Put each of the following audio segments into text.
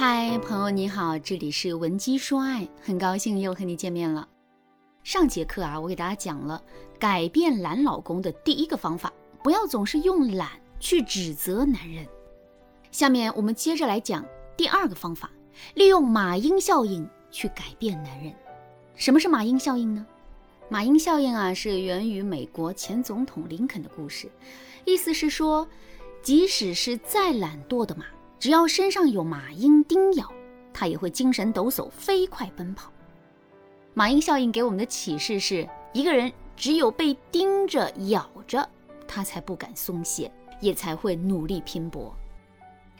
嗨，朋友你好，这里是文姬说爱，很高兴又和你见面了。上节课啊，我给大家讲了改变懒老公的第一个方法，不要总是用懒去指责男人。下面我们接着来讲第二个方法，利用马英效应去改变男人。什么是马英效应呢？马英效应啊，是源于美国前总统林肯的故事，意思是说，即使是再懒惰的马。只要身上有马鹰叮咬，它也会精神抖擞，飞快奔跑。马鹰效应给我们的启示是：一个人只有被盯着、咬着，他才不敢松懈，也才会努力拼搏。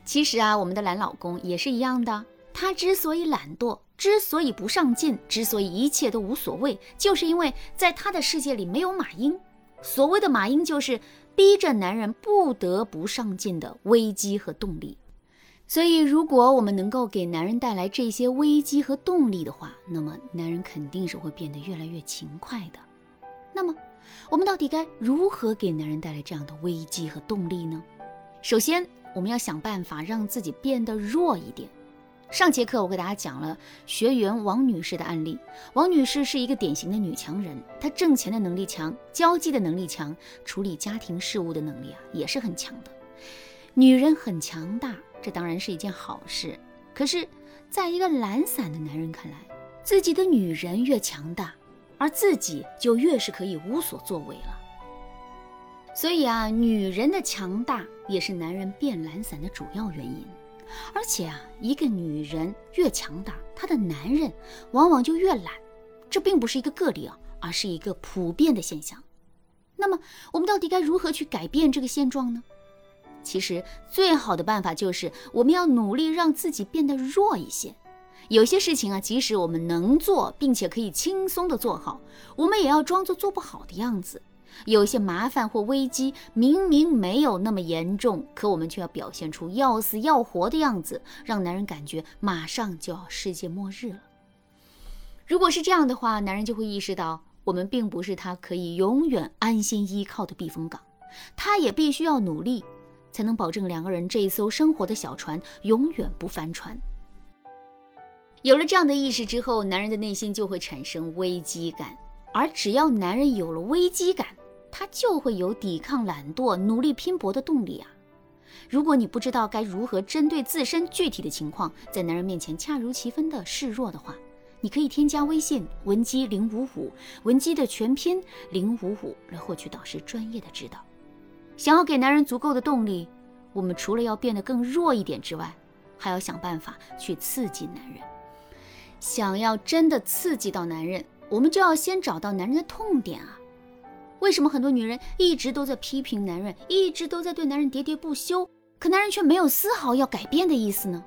其实啊，我们的懒老公也是一样的。他之所以懒惰，之所以不上进，之所以一切都无所谓，就是因为在他的世界里没有马鹰。所谓的马鹰，就是逼着男人不得不上进的危机和动力。所以，如果我们能够给男人带来这些危机和动力的话，那么男人肯定是会变得越来越勤快的。那么，我们到底该如何给男人带来这样的危机和动力呢？首先，我们要想办法让自己变得弱一点。上节课我给大家讲了学员王女士的案例。王女士是一个典型的女强人，她挣钱的能力强，交际的能力强，处理家庭事务的能力啊也是很强的。女人很强大。这当然是一件好事，可是，在一个懒散的男人看来，自己的女人越强大，而自己就越是可以无所作为了。所以啊，女人的强大也是男人变懒散的主要原因。而且啊，一个女人越强大，她的男人往往就越懒。这并不是一个个例啊，而是一个普遍的现象。那么，我们到底该如何去改变这个现状呢？其实最好的办法就是我们要努力让自己变得弱一些。有些事情啊，即使我们能做，并且可以轻松的做好，我们也要装作做不好的样子。有些麻烦或危机明明没有那么严重，可我们却要表现出要死要活的样子，让男人感觉马上就要世界末日了。如果是这样的话，男人就会意识到我们并不是他可以永远安心依靠的避风港，他也必须要努力。才能保证两个人这一艘生活的小船永远不翻船。有了这样的意识之后，男人的内心就会产生危机感，而只要男人有了危机感，他就会有抵抗懒惰、努力拼搏的动力啊！如果你不知道该如何针对自身具体的情况，在男人面前恰如其分的示弱的话，你可以添加微信文姬零五五，文姬的全拼零五五，来获取导师专业的指导。想要给男人足够的动力，我们除了要变得更弱一点之外，还要想办法去刺激男人。想要真的刺激到男人，我们就要先找到男人的痛点啊！为什么很多女人一直都在批评男人，一直都在对男人喋喋不休，可男人却没有丝毫要改变的意思呢？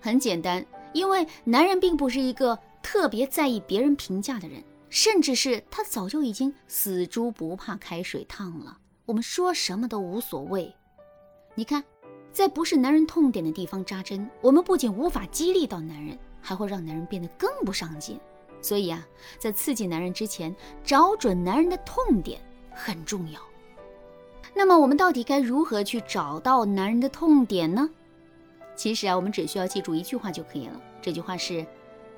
很简单，因为男人并不是一个特别在意别人评价的人，甚至是他早就已经死猪不怕开水烫了。我们说什么都无所谓。你看，在不是男人痛点的地方扎针，我们不仅无法激励到男人，还会让男人变得更不上进。所以啊，在刺激男人之前，找准男人的痛点很重要。那么，我们到底该如何去找到男人的痛点呢？其实啊，我们只需要记住一句话就可以了。这句话是：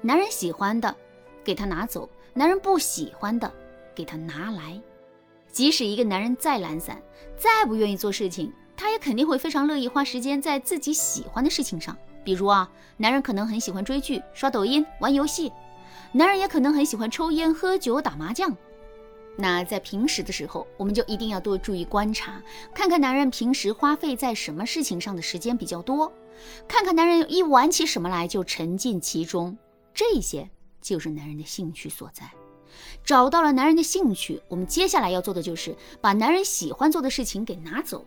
男人喜欢的，给他拿走；男人不喜欢的，给他拿来。即使一个男人再懒散，再不愿意做事情，他也肯定会非常乐意花时间在自己喜欢的事情上。比如啊，男人可能很喜欢追剧、刷抖音、玩游戏；男人也可能很喜欢抽烟、喝酒、打麻将。那在平时的时候，我们就一定要多注意观察，看看男人平时花费在什么事情上的时间比较多，看看男人一玩起什么来就沉浸其中，这些就是男人的兴趣所在。找到了男人的兴趣，我们接下来要做的就是把男人喜欢做的事情给拿走。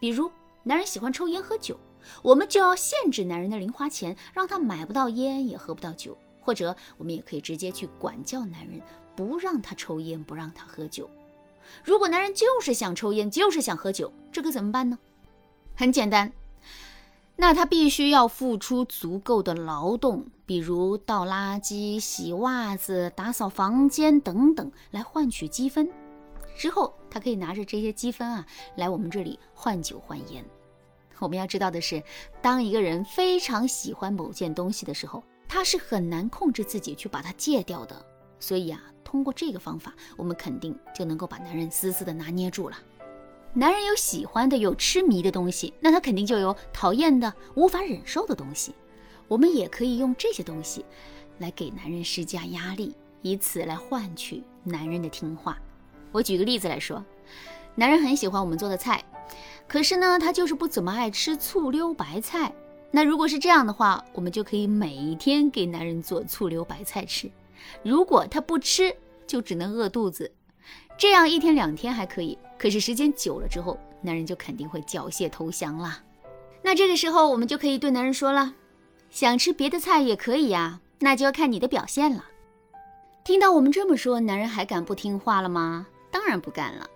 比如，男人喜欢抽烟喝酒，我们就要限制男人的零花钱，让他买不到烟也喝不到酒。或者，我们也可以直接去管教男人，不让他抽烟，不让他喝酒。如果男人就是想抽烟，就是想喝酒，这可怎么办呢？很简单。那他必须要付出足够的劳动，比如倒垃圾、洗袜子、打扫房间等等，来换取积分。之后，他可以拿着这些积分啊，来我们这里换酒换烟。我们要知道的是，当一个人非常喜欢某件东西的时候，他是很难控制自己去把它戒掉的。所以啊，通过这个方法，我们肯定就能够把男人死死的拿捏住了。男人有喜欢的，有痴迷的东西，那他肯定就有讨厌的、无法忍受的东西。我们也可以用这些东西来给男人施加压力，以此来换取男人的听话。我举个例子来说，男人很喜欢我们做的菜。可是呢，他就是不怎么爱吃醋溜白菜。那如果是这样的话，我们就可以每天给男人做醋溜白菜吃。如果他不吃，就只能饿肚子。这样一天两天还可以，可是时间久了之后，男人就肯定会缴械投降啦。那这个时候，我们就可以对男人说了：想吃别的菜也可以呀，那就要看你的表现了。听到我们这么说，男人还敢不听话了吗？当然不敢了。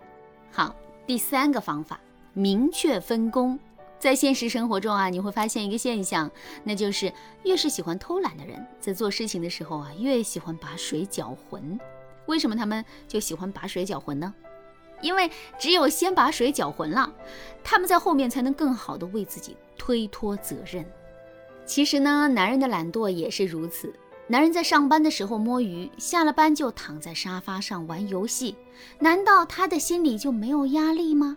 好，第三个方法。明确分工，在现实生活中啊，你会发现一个现象，那就是越是喜欢偷懒的人，在做事情的时候啊，越喜欢把水搅浑。为什么他们就喜欢把水搅浑呢？因为只有先把水搅浑了，他们在后面才能更好的为自己推脱责任。其实呢，男人的懒惰也是如此。男人在上班的时候摸鱼，下了班就躺在沙发上玩游戏，难道他的心里就没有压力吗？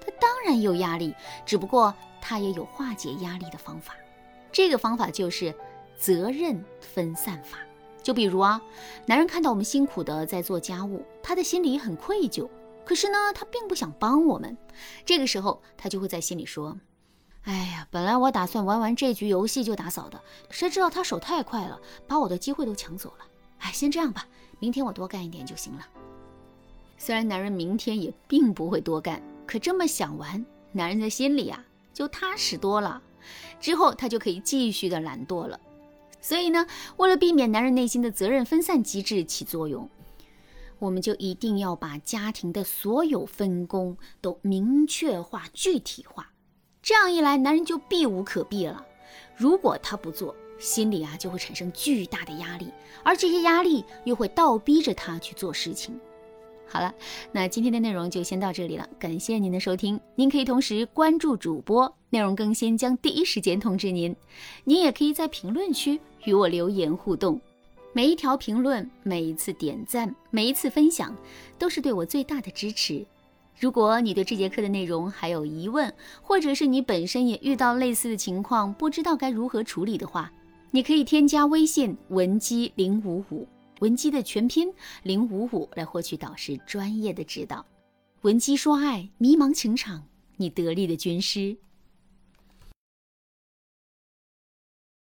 他当然有压力，只不过他也有化解压力的方法。这个方法就是责任分散法。就比如啊，男人看到我们辛苦的在做家务，他的心里很愧疚，可是呢，他并不想帮我们。这个时候，他就会在心里说：“哎呀，本来我打算玩完这局游戏就打扫的，谁知道他手太快了，把我的机会都抢走了。哎，先这样吧，明天我多干一点就行了。”虽然男人明天也并不会多干。可这么想完，男人的心里啊就踏实多了，之后他就可以继续的懒惰了。所以呢，为了避免男人内心的责任分散机制起作用，我们就一定要把家庭的所有分工都明确化、具体化。这样一来，男人就避无可避了。如果他不做，心里啊就会产生巨大的压力，而这些压力又会倒逼着他去做事情。好了，那今天的内容就先到这里了，感谢您的收听。您可以同时关注主播，内容更新将第一时间通知您。您也可以在评论区与我留言互动，每一条评论、每一次点赞、每一次分享，都是对我最大的支持。如果你对这节课的内容还有疑问，或者是你本身也遇到类似的情况，不知道该如何处理的话，你可以添加微信文姬零五五。文姬的全拼零五五来获取导师专业的指导。文姬说爱，迷茫情场，你得力的军师。